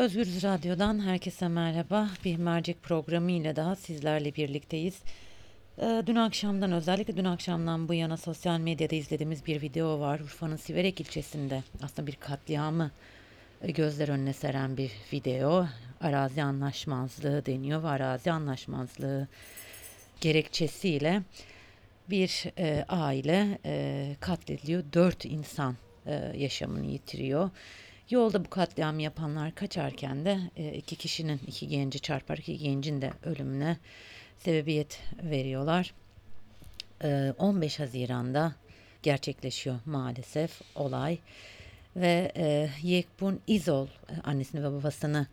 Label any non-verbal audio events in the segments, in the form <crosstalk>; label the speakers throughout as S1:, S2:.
S1: Özgürüz Radyo'dan herkese merhaba. Bir mercek programı ile daha sizlerle birlikteyiz. Ee, Dün akşamdan özellikle dün akşamdan bu yana sosyal medyada izlediğimiz bir video var. Urfa'nın Siverek ilçesinde aslında bir katliamı e, gözler önüne seren bir video. Arazi anlaşmazlığı deniyor ve arazi anlaşmazlığı gerekçesiyle bir e, aile e, katlediliyor. Dört insan e, yaşamını yitiriyor. Yolda bu katliamı yapanlar kaçarken de e, iki kişinin, iki genci çarpar, iki gencin de ölümüne sebebiyet veriyorlar. E, 15 Haziran'da gerçekleşiyor maalesef olay ve e, Yekbun İzol e, annesini ve babasını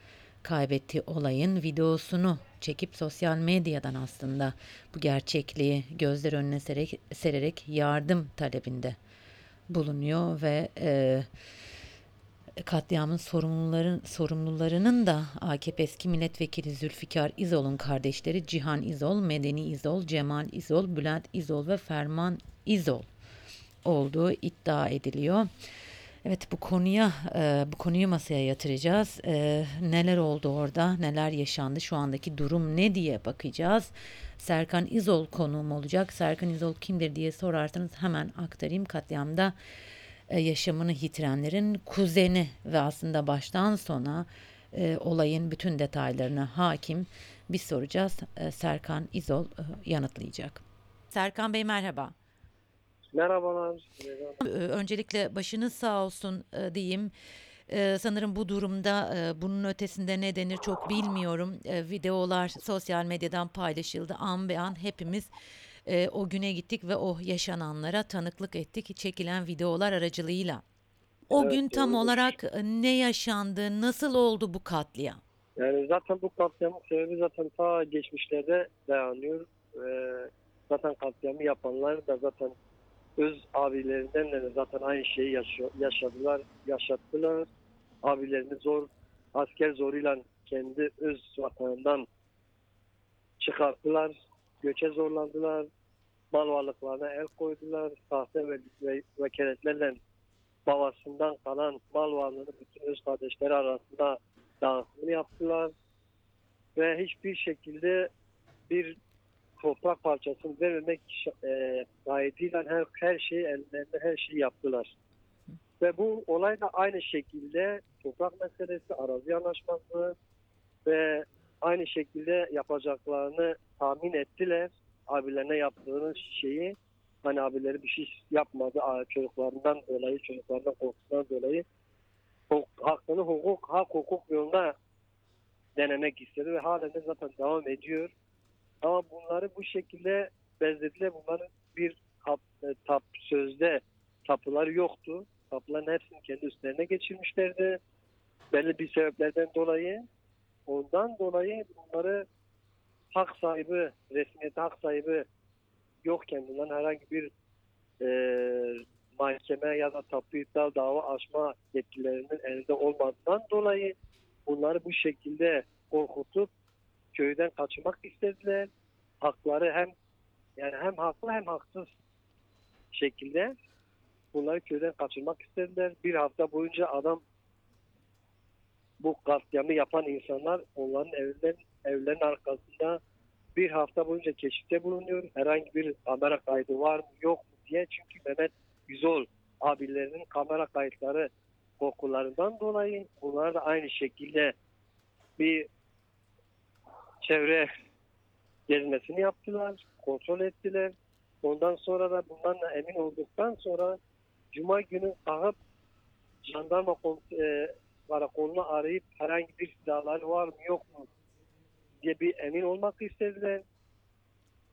S1: kaybettiği olayın videosunu çekip sosyal medyadan aslında bu gerçekliği gözler önüne sererek, sererek yardım talebinde bulunuyor ve e, katliamın sorumluların sorumlularının da AKP eski milletvekili Zülfikar İzol'un kardeşleri Cihan İzol, Medeni İzol, Cemal İzol, Bülent İzol ve Ferman İzol olduğu iddia ediliyor. Evet bu konuya e, bu konuyu masaya yatıracağız. E, neler oldu orada, neler yaşandı, şu andaki durum ne diye bakacağız. Serkan İzol konuğum olacak. Serkan İzol kimdir diye sorarsanız hemen aktarayım. Katliamda yaşamını yitirenlerin kuzeni ve aslında baştan sona e, olayın bütün detaylarına hakim. Biz soracağız. E, Serkan İzol e, yanıtlayacak. Serkan Bey merhaba.
S2: Merhabalar.
S1: Ee, Öncelikle başınız sağ olsun e, diyeyim. Ee, sanırım bu durumda e, bunun ötesinde ne denir çok bilmiyorum. E, videolar sosyal medyadan paylaşıldı. An be an hepimiz e, o güne gittik ve o yaşananlara tanıklık ettik çekilen videolar aracılığıyla. O
S2: Evet,
S1: gün tam
S2: doğrudur.
S1: olarak e, ne yaşandı, nasıl oldu bu katliam?
S2: Yani zaten bu katliamın sebebi zaten ta geçmişlerde dayanıyor. Ee, zaten katliamı yapanlar da zaten öz abilerinden de zaten aynı şeyi yaşıyor, yaşadılar, yaşattılar. Abilerini zor, asker zoruyla kendi öz vatanından çıkarttılar. Göçe zorlandılar. Mal varlıklarına el koydular. Sahte ve, ve vekaletlerle babasından kalan mal varlığını bütün öz kardeşleri arasında dağıtımını yaptılar. Ve hiçbir şekilde bir toprak parçasını vermemek e, gayetiyle her, her şeyi ellerinde her şeyi yaptılar. Ve bu olay da aynı şekilde toprak meselesi, arazi anlaşması ve aynı şekilde yapacaklarını tahmin ettiler. Abilerine yaptığını şeyi hani abileri bir şey yapmadı çocuklarından dolayı, çocuklarından korkusundan dolayı hakkını hukuk, hak hukuk yolunda denemek istedi ve halen de zaten devam ediyor. Ama bunları bu şekilde bezlediler. Bunların bir tap, e, tap sözde tapuları yoktu. Tapuların hepsini kendi üstlerine geçirmişlerdi. Belli bir sebeplerden dolayı. Ondan dolayı bunları hak sahibi, resmiyete hak sahibi yokken bunların herhangi bir e, mahkeme ya da tapu iptal dava açma yetkilerinin elinde olmadığından dolayı bunları bu şekilde korkutup köyden kaçırmak istediler. Hakları hem yani hem haklı hem haksız şekilde bunları köyden kaçırmak istediler. Bir hafta boyunca adam bu katliamı yapan insanlar onların evlerin, evlerin arkasında bir hafta boyunca keşifte bulunuyor. Herhangi bir kamera kaydı var mı yok mu diye. Çünkü Mehmet Yüzol abilerinin kamera kayıtları korkularından dolayı bunlar da aynı şekilde bir çevre gezmesini yaptılar, kontrol ettiler. Ondan sonra da bundan da emin olduktan sonra Cuma günü kalkıp jandarma e, karakolunu arayıp herhangi bir silahları var mı yok mu diye bir emin olmak istediler.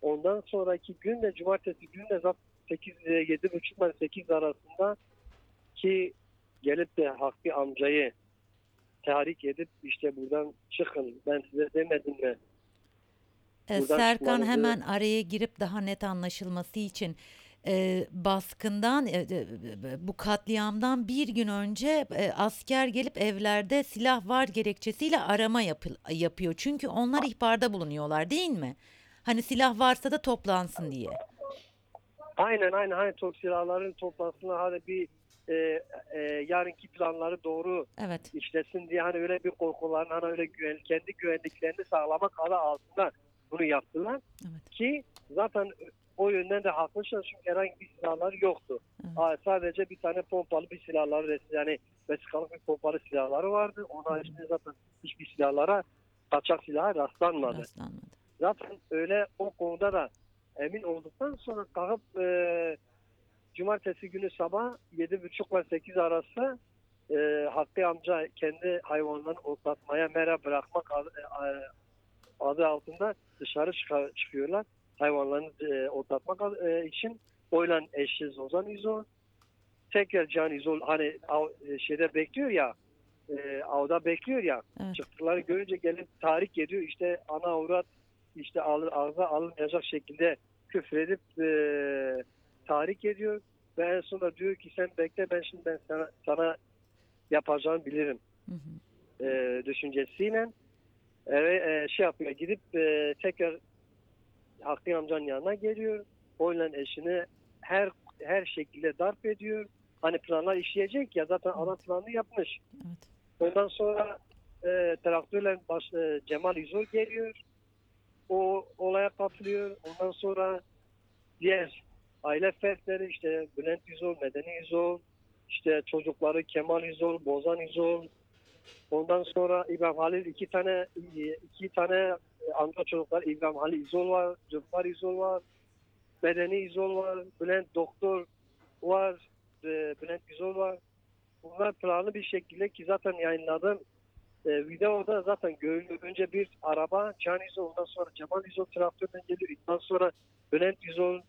S2: Ondan sonraki gün de cumartesi günü de zaten 8 ile 7 buçukla 8 arasında ki gelip de Hakkı amcayı tahrik edip işte buradan çıkın ben size demedim mi?
S1: Ee,
S2: Buradan
S1: Serkan hemen araya girip daha net anlaşılması için e, baskından e, bu katliamdan bir gün önce e, asker gelip evlerde silah var gerekçesiyle arama yapı- yapıyor. Çünkü onlar ihbarda bulunuyorlar değil mi? Hani silah varsa da toplansın diye.
S2: Aynen aynen hani top silahların toplansınlar hadi bir e, e, yarınki planları doğru
S1: Evet.
S2: işlesin diye hani öyle bir korkuların hani öyle güven, kendi güvenliklerini sağlamak adı altında bunu yaptılar
S1: Evet.
S2: ki zaten o yönden de haklısınız çünkü herhangi bir silahları yoktu.
S1: Evet.
S2: Aa, sadece bir tane pompalı bir silahları yani vesikalık bir pompalı silahları vardı. Onun haricinde zaten hiçbir silahlara kaçak silaha rastlanmadı.
S1: Rastlanmadı.
S2: Zaten öyle o konuda da emin olduktan sonra kalkıp e, cumartesi günü sabah 7.30 ile 8 arası e, Hakkı amca kendi hayvanlarını otlatmaya mera bırakmak adı, e, adı altında dışarı çıkıyorlar. Hayvanlarını e, otlatmak e, için oyla eşi Zozan İzo tekrar Can İzo hani av, e, şeyde bekliyor ya e, avda bekliyor ya
S1: Evet.
S2: çıktıkları görünce gelip tahrik ediyor. İşte ana avrat işte alır, ağza alınmayacak şekilde küfredip e, tahrik ediyor. Ve en sonunda diyor ki sen bekle ben şimdi ben sana, sana yapacağımı bilirim
S1: Hı hı.
S2: e, düşüncesiyle eve e, şey yapıyor gidip e, tekrar Hakkı amcanın yanına geliyor. Oyla eşini her her şekilde darp ediyor. Hani planlar işleyecek ya zaten ana planı yapmış.
S1: Evet.
S2: Ondan sonra e, traktörle baş, e, Cemal İzol geliyor. O olaya katılıyor. Ondan sonra diğer aile fertleri işte Bülent İzol, Medeni İzol, işte çocukları Kemal İzol, Bozan İzol. Ondan sonra İbrahim Halil iki tane iki tane amca çocuklar İbrahim Halil İzol var, Zülfar İzol var, Medeni İzol var, Bülent Doktor var, e, Bülent İzol var. Bunlar planlı bir şekilde ki zaten yayınladım. E, videoda zaten görülüyor. Önce bir araba Can İzol, ondan sonra Cemal İzol traktörden geliyor. Ondan sonra Bülent İzol,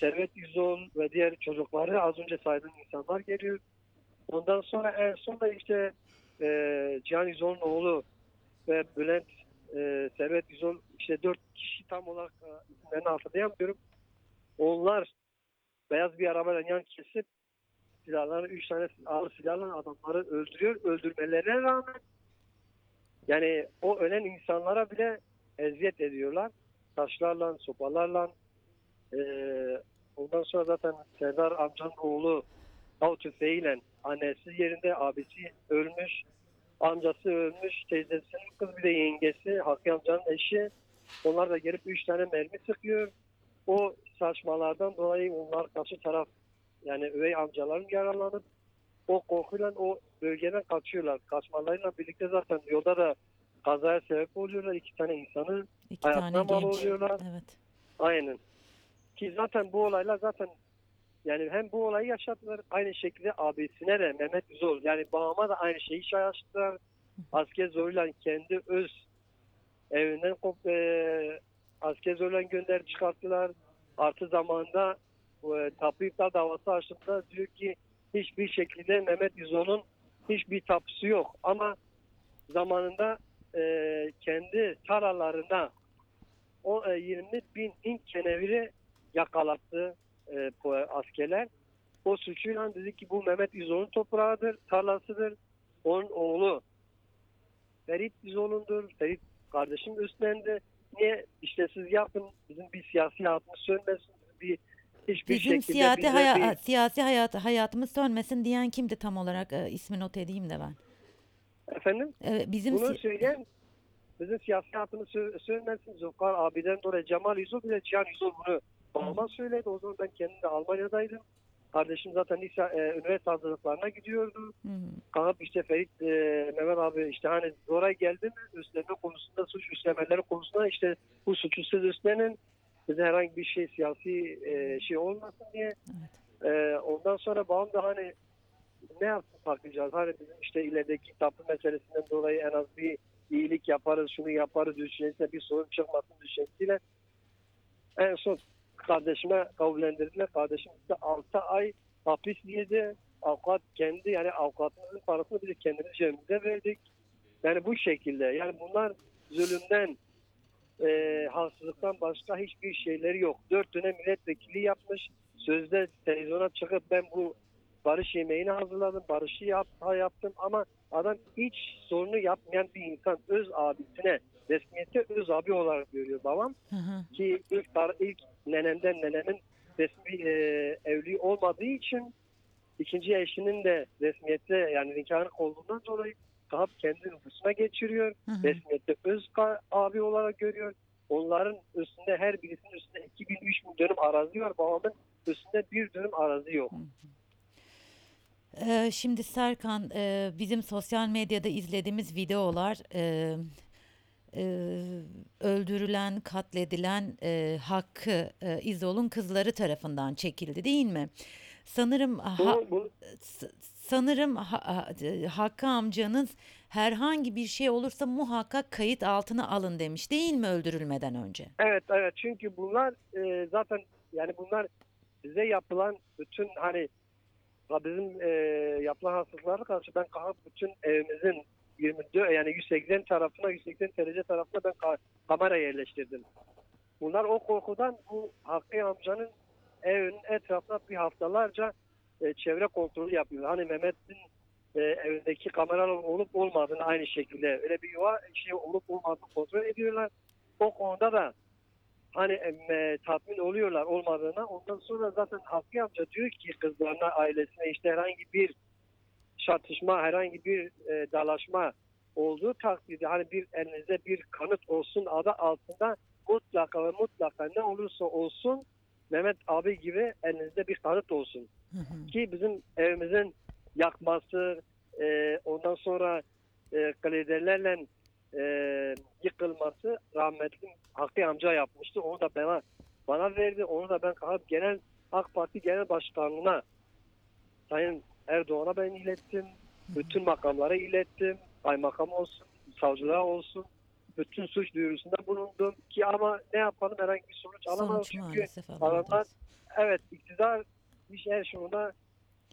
S2: Servet İzol ve diğer çocukları az önce saydığım insanlar geliyor. Ondan sonra en son da işte e, Can İzol'un oğlu ve Bülent e, Servet İzol işte dört kişi tam olarak e, isimlerini hatırlayamıyorum. Onlar beyaz bir arabayla yan kesip silahları, üç tane ağır silahla adamları öldürüyor. Öldürmelerine rağmen yani o ölen insanlara bile eziyet ediyorlar. Taşlarla, sopalarla. Ee, ondan sonra zaten Serdar amcanın oğlu av tüfeğiyle annesi yerinde, abisi ölmüş, amcası ölmüş, teyzesinin kız bir de yengesi, Hakkı amcanın eşi. Onlar da gelip üç tane mermi sıkıyor. O saçmalardan dolayı onlar karşı taraf yani üvey amcaların yaralanıp o korkuyla o bölgeden kaçıyorlar. Kaçmalarıyla birlikte zaten yolda da kazaya sebep oluyorlar. İki tane insanı
S1: İki tane
S2: hayatına mal
S1: genç.
S2: oluyorlar.
S1: Evet.
S2: Aynen. Ki zaten bu olaylar zaten yani hem bu olayı yaşadılar aynı şekilde abisine de Mehmet Zor yani babama da aynı şeyi yaşattılar. Asker zoruyla kendi öz evinden kop, e, asker zoruyla gönder çıkarttılar. Artı zamanda e, tapu iptal davası açtığında diyor ki hiçbir şekilde Mehmet Yüzon'un hiçbir tapusu yok. Ama zamanında e, kendi tarlalarına o e, 20 bin Hint keneviri yakalattı e, askerler. O suçuyla dedi ki bu Mehmet İzoğlu'nun toprağıdır, tarlasıdır. Onun oğlu Ferit İzoğlu'ndur. Ferit kardeşim üstlendi. Niye? İşte siz yapın. Bizim bir siyasi hayatımız sönmesin. Bir hiçbir
S1: Bizim
S2: şekilde
S1: siyasi, haya-
S2: bir-
S1: siyasi hayat, hayatımız sönmesin diyen kimdi tam olarak? E, ismi not edeyim de ben.
S2: efendim
S1: E, bizim
S2: bunu söyleyen bizim siyasi hayatımız sö- sönmesin. Zulfikar abiden dolayı Cemal Yüzol bir de Cihan Yüzol bunu babama söyledi. O zaman ben kendim de Almanya'daydım. Kardeşim zaten lise, e, üniversite hazırlıklarına gidiyordu.
S1: Hı hı.
S2: kalkıp işte Ferit e, Mehmet abi işte hani oraya geldi mi üstleme konusunda suç üstlemeleri konusunda işte bu suçu siz üstlenin bize herhangi bir şey siyasi e, şey olmasın diye
S1: Evet.
S2: E, ondan sonra babam da hani ne yapsın saklayacağız hani bizim işte ilerideki tapu meselesinden dolayı en az bir iyilik yaparız şunu yaparız düşüncesiyle bir sorun çıkmasın düşüncesiyle en son kardeşime kabullendirdiler kardeşim işte 6 ay hapis yedi avukat kendi yani avukatımızın parasını biz kendimiz cebimize verdik. Yani bu şekilde yani bunlar zulümden e, haksızlıktan başka hiçbir şeyleri yok. Dört dönem milletvekili yapmış. Sözde televizyona çıkıp ben bu barış yemeğini hazırladım. Barışı yap, yaptım ama adam hiç sorunu yapmayan bir insan öz abisine resmiyette öz abi olarak görüyor babam
S1: Hı hı.
S2: ki ilk, ilk nenemden nenemin resmi e, evli olmadığı için ikinci eşinin de resmiyette yani nikahını olduğundan dolayı kalkıp kendi nüfusuna geçiriyor.
S1: Hı hı.
S2: Resmiyette öz abi olarak görüyor. Onların üstünde her birisinin üstünde 2000 3000 dönüm arazi var. Babamın üstünde bir dönüm arazi yok.
S1: Ee, şimdi Serkan, e, bizim sosyal medyada izlediğimiz videolar e, e, öldürülen, katledilen e, Hakkı e, İzol'un kızları tarafından çekildi değil mi? Sanırım ha- sanırım ha- e, Hakkı amcanız herhangi bir şey olursa muhakkak kayıt altına alın demiş değil mi öldürülmeden önce?
S2: Evet evet çünkü bunlar e, zaten yani bunlar bize yapılan bütün hani bizim e, yapılan hastalıklara karşı ben kalkıp bütün evimizin 24 yani 180 tarafına 180 derece tarafına ben ka- kamera yerleştirdim. Bunlar o korkudan bu Hakkı amcanın evinin etrafına bir haftalarca e, çevre kontrolü yapıyor. Hani Mehmet'in e, evindeki kameralar olup olmadığını aynı şekilde öyle bir yuva şey olup olmadığını kontrol ediyorlar. O konuda da hani e, tatmin oluyorlar olmadığına. Ondan sonra zaten Hakkı amca diyor ki kızlarına, ailesine işte herhangi bir çatışma, herhangi bir e, dalaşma olduğu takdirde hani bir elinizde bir kanıt olsun adı altında mutlaka ve mutlaka ne olursa olsun Mehmet abi gibi elinizde bir kanıt olsun
S1: Hı hı.
S2: ki bizim evimizin yakması, e, ondan sonra e, gliderlerle e, yıkılması rahmetli Hakkı amca yapmıştı. Onu da bana bana verdi. Onu da ben kalkıp genel AK Parti Genel Başkanlığı'na Sayın Erdoğan'a ben ilettim. Bütün makamlara ilettim. Kaymakam olsun, savcılığa olsun. Bütün suç duyurusunda bulundum ki ama ne yapalım herhangi bir sonuç alamadım.
S1: Sonuç
S2: Çünkü adamlar evet iktidar bir şey her şununda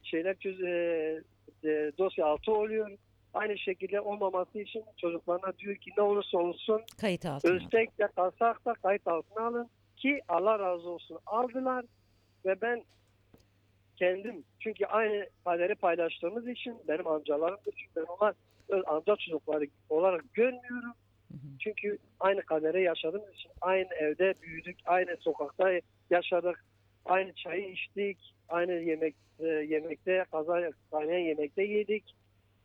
S2: şeyler çöz, e, e, dosya altı oluyor. Aynı şekilde olmaması için çocuklarına diyor ki ne olursa olsun
S1: Kayıt altına
S2: ölsek de kalsak da kayıt altına alın ki Allah razı olsun aldılar ve ben kendim çünkü aynı kaderi paylaştığımız için benim amcalarımdır çünkü ben onlar amca çocukları olarak görmüyorum.
S1: Hı hı.
S2: Çünkü aynı kadere yaşadığımız için aynı evde büyüdük, aynı sokakta yaşadık, aynı çayı içtik, aynı yemek e, yemekte kaza kaynayan yemekte yedik.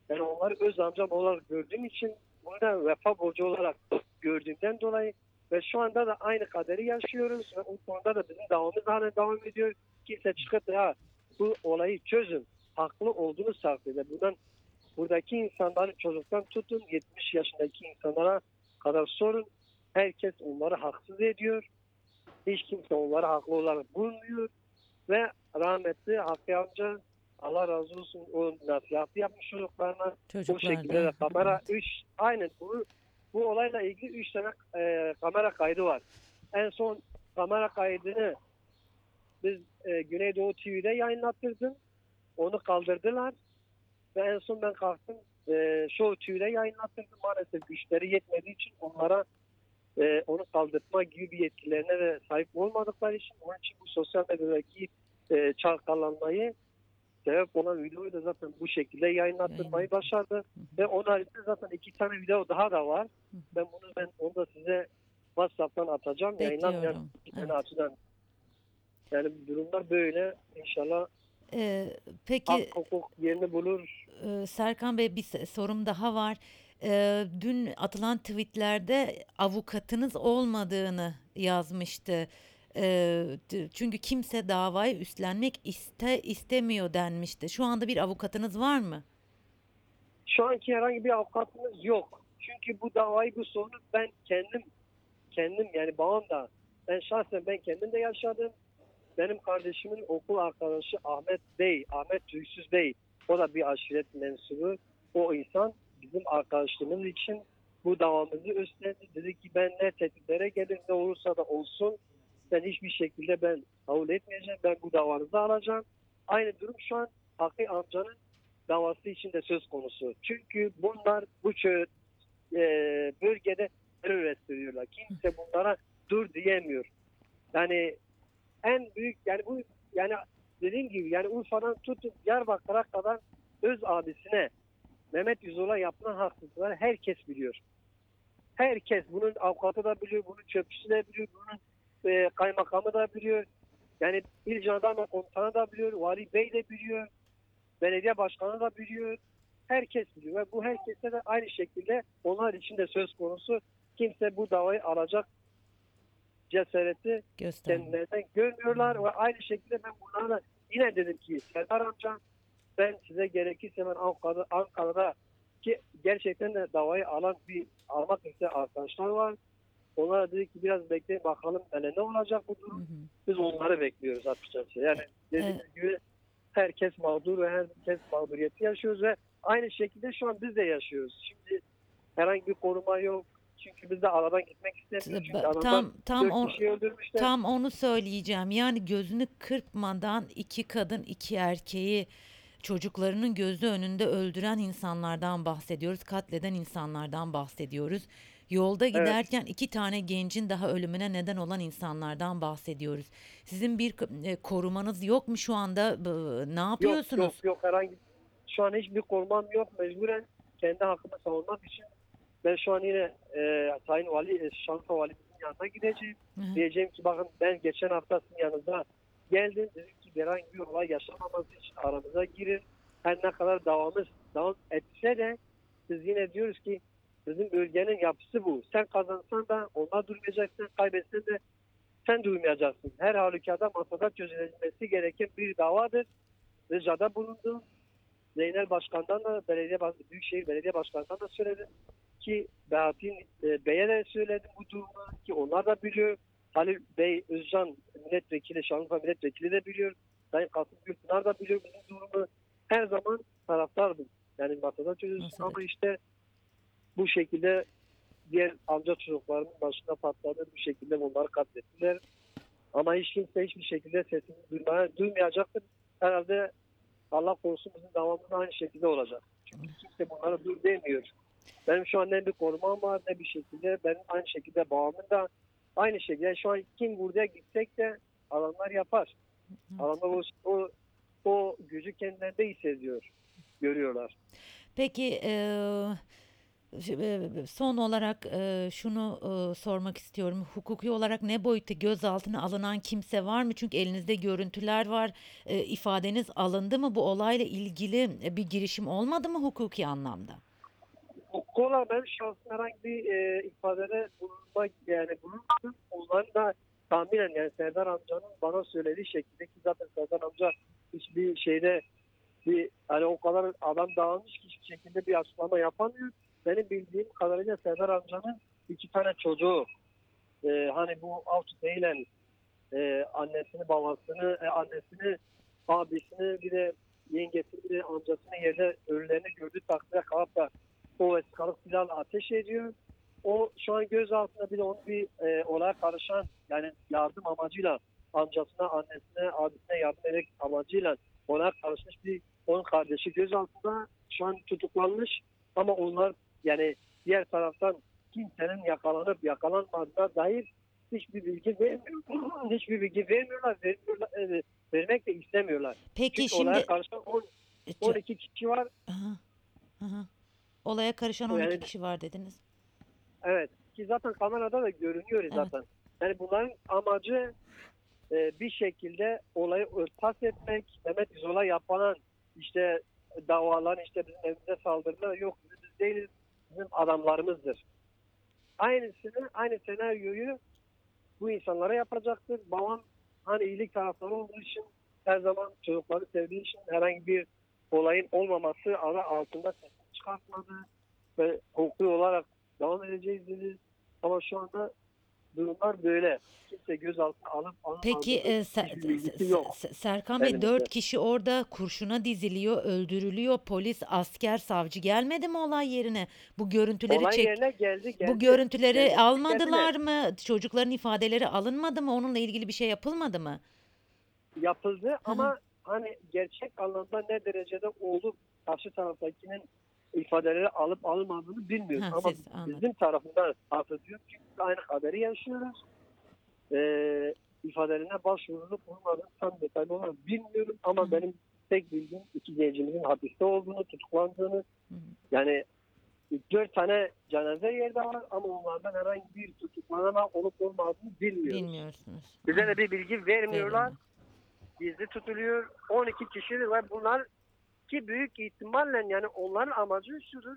S2: Yani onları öz amcam olarak gördüğüm için bunu da vefa borcu olarak gördüğümden dolayı ve şu anda da aynı kaderi yaşıyoruz ve o konuda da bizim davamız hala devam ediyor. Kimse çıkıp ya bu olayı çözün. Haklı olduğunu takdirde buradan buradaki insanları çocuktan tutun 70 yaşındaki insanlara kadar sorun. Herkes onları haksız ediyor. Hiç kimse onları haklı olarak bulmuyor. Ve rahmetli Hakkı amca Allah razı olsun o nasihat yapmış çocuklarına. Bu
S1: Çocuklar
S2: şekilde de kamera
S1: evet.
S2: 3 aynen bu, bu olayla ilgili 3 tane e, kamera kaydı var. En son kamera kaydını biz e, Güneydoğu TV'de yayınlattırdım. Onu kaldırdılar. Ve en son ben kalktım e, Show TV'de yayınlattırdım. Maalesef güçleri yetmediği için onlara e, onu kaldırma gibi bir yetkilerine de sahip olmadıkları için onun için bu sosyal medyadaki e, çalkalanmayı sebep olan videoyu da zaten bu şekilde yayınlattırmayı başardı. Ve onun haricinde zaten iki tane video daha da var.
S1: Hı.
S2: Ben bunu ben onu da size WhatsApp'tan atacağım. Yayınlanmayan
S1: Bekliyorum.
S2: tane
S1: Evet.
S2: açıdan. Yani durumlar böyle. İnşallah
S1: Ee, peki
S2: hak hukuk yerini bulur.
S1: e, Serkan Bey bir sorum daha var. Ee, dün atılan tweetlerde avukatınız olmadığını yazmıştı. T- çünkü kimse davayı üstlenmek iste istemiyor denmişti. Şu anda bir avukatınız var mı?
S2: Şu anki herhangi bir avukatımız yok. Çünkü bu davayı bu sorunu ben kendim kendim yani babam da ben şahsen ben kendim de yaşadım. Benim kardeşimin okul arkadaşı Ahmet Bey, Ahmet Tüysüz Bey. O da bir aşiret mensubu. O insan bizim arkadaşlığımız için bu davamızı üstlendi. Dedi ki ben ne tehditlere gelir ne olursa da olsun ben hiçbir şekilde ben kabul etmeyeceğim. Ben bu davanızı alacağım. Aynı durum şu an Hakkı amcanın davası için de söz konusu. Çünkü bunlar bu çö- e, bölgede terör estiriyorlar. Kimse bunlara dur diyemiyor. Yani en büyük yani bu yani dediğim gibi yani Urfa'dan tutun Diyarbakır'a kadar öz abisine Mehmet Yüzol'a yapılan haksızlıkları herkes biliyor. Herkes bunun avukatı da biliyor, bunun çöpçüsü de biliyor, bunun e, kaymakamı da biliyor. Yani İl Jandarma Komutanı da biliyor, Vali Bey de biliyor. belediye başkanı da biliyor. Herkes biliyor ve bu herkese de aynı şekilde onlar için de söz konusu. Kimse bu davayı alacak cesareti
S1: Göster.
S2: kendilerinden görmüyorlar ve aynı şekilde ben bunlara da yine dedim ki Serdar amca ben size gerekirse ben Ankara'da, Ankara'da ki gerçekten de davayı alan bir almak isteyen arkadaşlar var. Onlara dedik ki biraz bekleyin bakalım hele ne olacak bu
S1: Hı
S2: durum.
S1: hı.
S2: Biz onları bekliyoruz açıkçası. Yani dediğim gibi herkes mağdur ve herkes mağduriyeti yaşıyoruz ve aynı şekilde şu an biz de yaşıyoruz. Şimdi herhangi bir koruma yok. Çünkü biz de aradan gitmek istemiyoruz. Çünkü
S1: Tam tam o, tam onu söyleyeceğim. Yani gözünü kırpmadan iki kadın iki erkeği çocuklarının gözü önünde öldüren insanlardan bahsediyoruz. Katleden insanlardan bahsediyoruz. Yolda giderken iki tane gencin daha ölümüne neden olan insanlardan bahsediyoruz. Sizin bir e, korumanız yok mu şu anda? Ne yapıyorsunuz?
S2: Yok yok yok herhangi şu an hiçbir korumam yok mecburen kendi hakkımı savunmak için ben şu an yine e, Sayın Vali, e, Şansa Valimizin yanına gideceğim.
S1: Hı hı.
S2: Diyeceğim ki bakın ben geçen hafta sizin yanınıza geldim. Dedim ki herhangi bir olay yaşamaması için aramıza girin. Her ne kadar davamız devam etse de biz yine diyoruz ki bizim bölgenin yapısı bu. Sen kazansan da onlar durmayacak, sen kaybetsen de sen durmayacaksın. Her halükarda masada çözülmesi gereken bir davadır. Ricada bulundum. Zeynel Başkan'dan da belediye Büyükşehir Belediye Başkan'dan da söyledim ki Behattin e, Bey'e de söyledim bu durumu ki onlar da biliyor. Halil Bey Özcan milletvekili, Şanlıurfa milletvekili de biliyor. Sayın Kasım Gülpınar da biliyor bizim durumu. Her zaman taraftardım. Yani masada çözülsün ama işte bu şekilde diğer amca çocuklarının başına patladı. Bu şekilde bunları katlettiler. Ama hiç kimse hiçbir şekilde sesini duymaya, duymayacaktır. Herhalde Allah korusun bizim davamız da aynı şekilde olacak. Çünkü kimse bunlara dur demiyor. Benim şu an ne bir korumam var ne bir şekilde. Benim aynı şekilde bağımın da aynı şekilde. Şu an kim burada gitsek de adamlar yapar. Adamlar o, o, o gücü kendilerinde hissediyor. Görüyorlar.
S1: Peki ş- e, son olarak eee, şunu eee, sormak istiyorum. Hukuki olarak ne boyutta gözaltına alınan kimse var mı? Çünkü elinizde görüntüler var. Eee, ifadeniz alındı mı? Bu olayla ilgili e, bir girişim olmadı mı hukuki anlamda?
S2: Kola ben şahsın herhangi bir e, ifadede bulunmak yani bulunmadım. Onların da tahminen yani Serdar amcanın bana söylediği şekilde ki zaten Serdar amca hiçbir şeyde bir hani o kadar adam dağılmış ki hiçbir şekilde bir açıklama yapamıyor. Benim bildiğim kadarıyla Serdar amcanın iki tane çocuğu e, hani bu değilen e, annesini babasını e, annesini abisini bir de yengesini bir de amcasını yerde ölülerini gördüğü takdirde kalıp da o vesikalık silahla ateş ediyor. O şu an gözaltında bir de onun bir e, olaya karışan yani yardım amacıyla amcasına, annesine, abisine yardım etmek amacıyla olaya karışmış bir onun kardeşi gözaltında şu an tutuklanmış ama onlar yani diğer taraftan kimsenin yakalanıp yakalanmadığına dair hiçbir bilgi vermiyor. <clears throat> hiçbir bilgi vermiyorlar, vermiyorlar e, vermek de istemiyorlar.
S1: Peki
S2: Çünkü
S1: şimdi
S2: karışan on-
S1: e, ço-
S2: 12 kişi var.
S1: Aha, aha. Olaya karışan
S2: Yani-
S1: 12 kişi var dediniz.
S2: Evet. Ki zaten kamerada da görünüyor zaten. Yani bunların amacı e, bir şekilde olayı örtbas etmek, Mehmet İzola yapılan işte davalar işte bizim evimize saldırılar yok biz değiliz bizim adamlarımızdır. Aynısını aynı senaryoyu bu insanlara yapacaktır. Babam hani iyilik taraftarı olduğu için her zaman çocukları sevdiği için herhangi bir olayın olmaması adı altında çıkartmadı ve hukuki olarak devam edeceğiz dedi. Ama şu anda durumlar böyle. Kimse gözaltına alıp alınmadı.
S1: Peki e, Ser-
S2: hiçbir bilgisi
S1: Se-
S2: yok.
S1: Se- Serkan Bey dört kişi orada kurşuna diziliyor, öldürülüyor. Polis, asker, savcı gelmedi mi olay yerine? Bu görüntüleri
S2: Olay
S1: çek
S2: yerine geldi. geldi.
S1: bu görüntüleri
S2: Geldi,
S1: almadılar mı? Çocukların ifadeleri alınmadı mı? Onunla ilgili bir şey yapılmadı mı?
S2: Yapıldı ama hani gerçek anlamda ne derecede olup karşı taraftakinin ifadeleri alıp alınmadığını bilmiyoruz.
S1: Ha,
S2: ama
S1: siz anladım.
S2: bizim tarafından atılıyor. Çünkü aynı haberi yaşıyoruz. Ee, ifadelerine başvurulup bulunmadığını tam detaylı olarak bilmiyorum ama
S1: Hı.
S2: benim tek bildiğim iki gencimizin hapiste olduğunu, tutuklandığını
S1: Hı.
S2: yani dört tane cenaze yerde var ama onlardan herhangi bir tutuklanma olup olmadığını bilmiyoruz.
S1: Bilmiyorsunuz.
S2: Bize de bir bilgi vermiyorlar.
S1: Verilmiyor.
S2: Gizli tutuluyor. 12 kişi ve bunlar Ki büyük ihtimalle yani onların amacı şudur.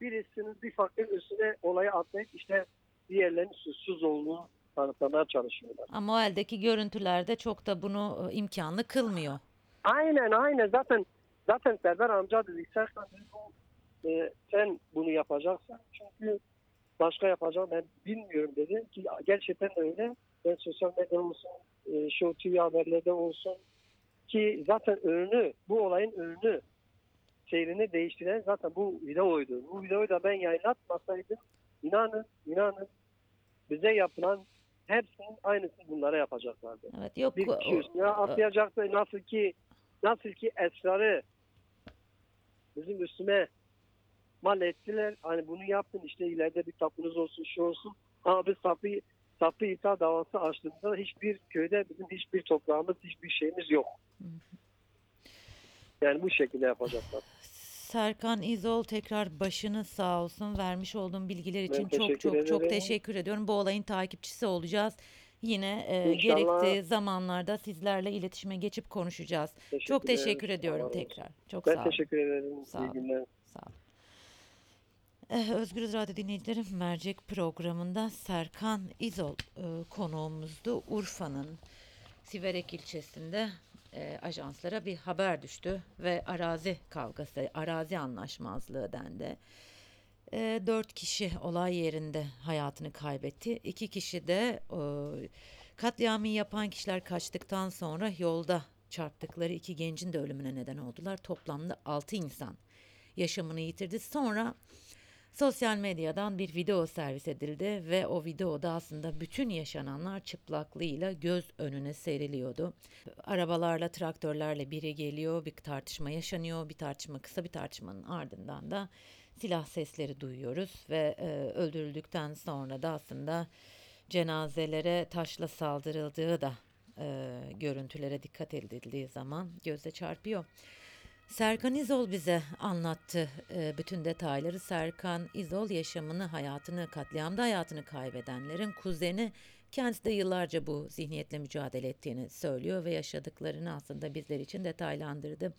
S2: Birisinin bir faktörün üstüne olayı atlayıp işte diğerlerinin suçsuz olduğunu kanıtlamaya çalışıyorlar.
S1: Ama o eldeki görüntülerde çok da bunu e, imkanlı kılmıyor.
S2: Aynen aynen zaten zaten Serdar amca dedi sen, e, sen bunu yapacaksın çünkü başka yapacağım ben bilmiyorum dedi ki gerçekten öyle. Ben sosyal medyada olsun, e, Show TV haberlerde olsun ki zaten önünü, bu olayın önünü seyrini değiştiren zaten bu videoydu. Bu videoyu da ben yayınlatmasaydım inanın, inanın bize yapılan hepsinin aynısını bunlara yapacaklardı
S1: Evet yok
S2: bir kişi üstüne atlayacaktı. Nasıl ki nasıl ki esrarı bizim üstüme mal ettiler. Hani bunu yaptın işte ileride bir tapunuz olsun şu olsun. Ama biz sapı sapı ithal davası açtığımızda hiçbir köyde bizim hiçbir toprağımız hiçbir şeyimiz yok. Yani bu şekilde yapacaklar.
S1: Serkan İzol tekrar başını sağ olsun vermiş olduğum bilgiler için çok çok çok
S2: ederim.
S1: teşekkür ediyorum. Bu olayın takipçisi olacağız. Yine e, gerektiği zamanlarda sizlerle iletişime geçip konuşacağız.
S2: Teşekkür
S1: Çok
S2: ederim.
S1: teşekkür ediyorum
S2: razı olsun.
S1: tekrar. Çok
S2: Ben
S1: sağ olun.
S2: teşekkür ederim.
S1: Sağ
S2: İyi
S1: olun.
S2: günler.
S1: Sağ olun. Eh, Özgürüz Radyo dinleyicilerim Mercek programında Serkan İzol e, konuğumuzdu. Urfa'nın Siverek ilçesinde e, ajanslara bir haber düştü ve arazi kavgası, arazi anlaşmazlığı dendi. E, dört kişi olay yerinde hayatını kaybetti. İki kişi de e, katliamı yapan kişiler kaçtıktan sonra yolda çarptıkları iki gencin de ölümüne neden oldular. Toplamda altı insan yaşamını yitirdi. Sonra sosyal medyadan bir video servis edildi ve o videoda aslında bütün yaşananlar çıplaklığıyla göz önüne seriliyordu. Arabalarla, traktörlerle biri geliyor, bir tartışma yaşanıyor, bir tartışma kısa bir tartışmanın ardından da silah sesleri duyuyoruz ve e, öldürüldükten sonra da aslında cenazelere taşla saldırıldığı da e, görüntülere dikkat edildiği zaman göze çarpıyor. Serkan İzol bize anlattı e, bütün detayları. Serkan İzol yaşamını, hayatını, katliamda hayatını kaybedenlerin kuzeni. Kendisi de yıllarca bu zihniyetle mücadele ettiğini söylüyor ve yaşadıklarını aslında bizler için detaylandırdı.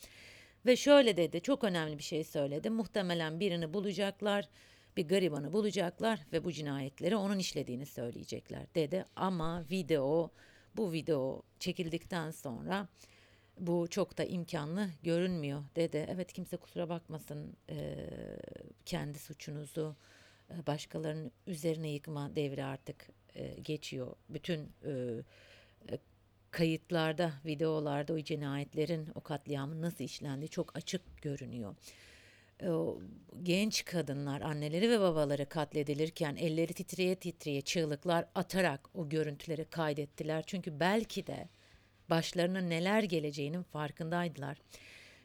S1: Ve şöyle dedi, çok önemli bir şey söyledi. Muhtemelen birini bulacaklar, bir garibanı bulacaklar ve bu cinayetleri onun işlediğini söyleyecekler dedi. Ama video, bu video çekildikten sonra bu çok da imkanlı görünmüyor dedi. Evet kimse kusura bakmasın eee, kendi suçunuzu e, başkalarının üzerine yıkma devri artık e, geçiyor. Bütün e, e, kayıtlarda, videolarda o cinayetlerin, o katliamın nasıl işlendiği çok açık görünüyor. E, o genç kadınlar, anneleri ve babaları katledilirken elleri titreye titreye çığlıklar atarak o görüntüleri kaydettiler. Çünkü belki de başlarına neler geleceğinin farkındaydılar.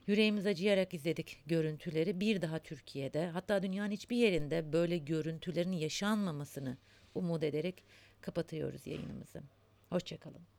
S1: Yüreğimiz acıyarak izledik görüntüleri. Bir daha Türkiye'de hatta dünyanın hiçbir yerinde böyle görüntülerin yaşanmamasını umut ederek kapatıyoruz yayınımızı. Hoşçakalın.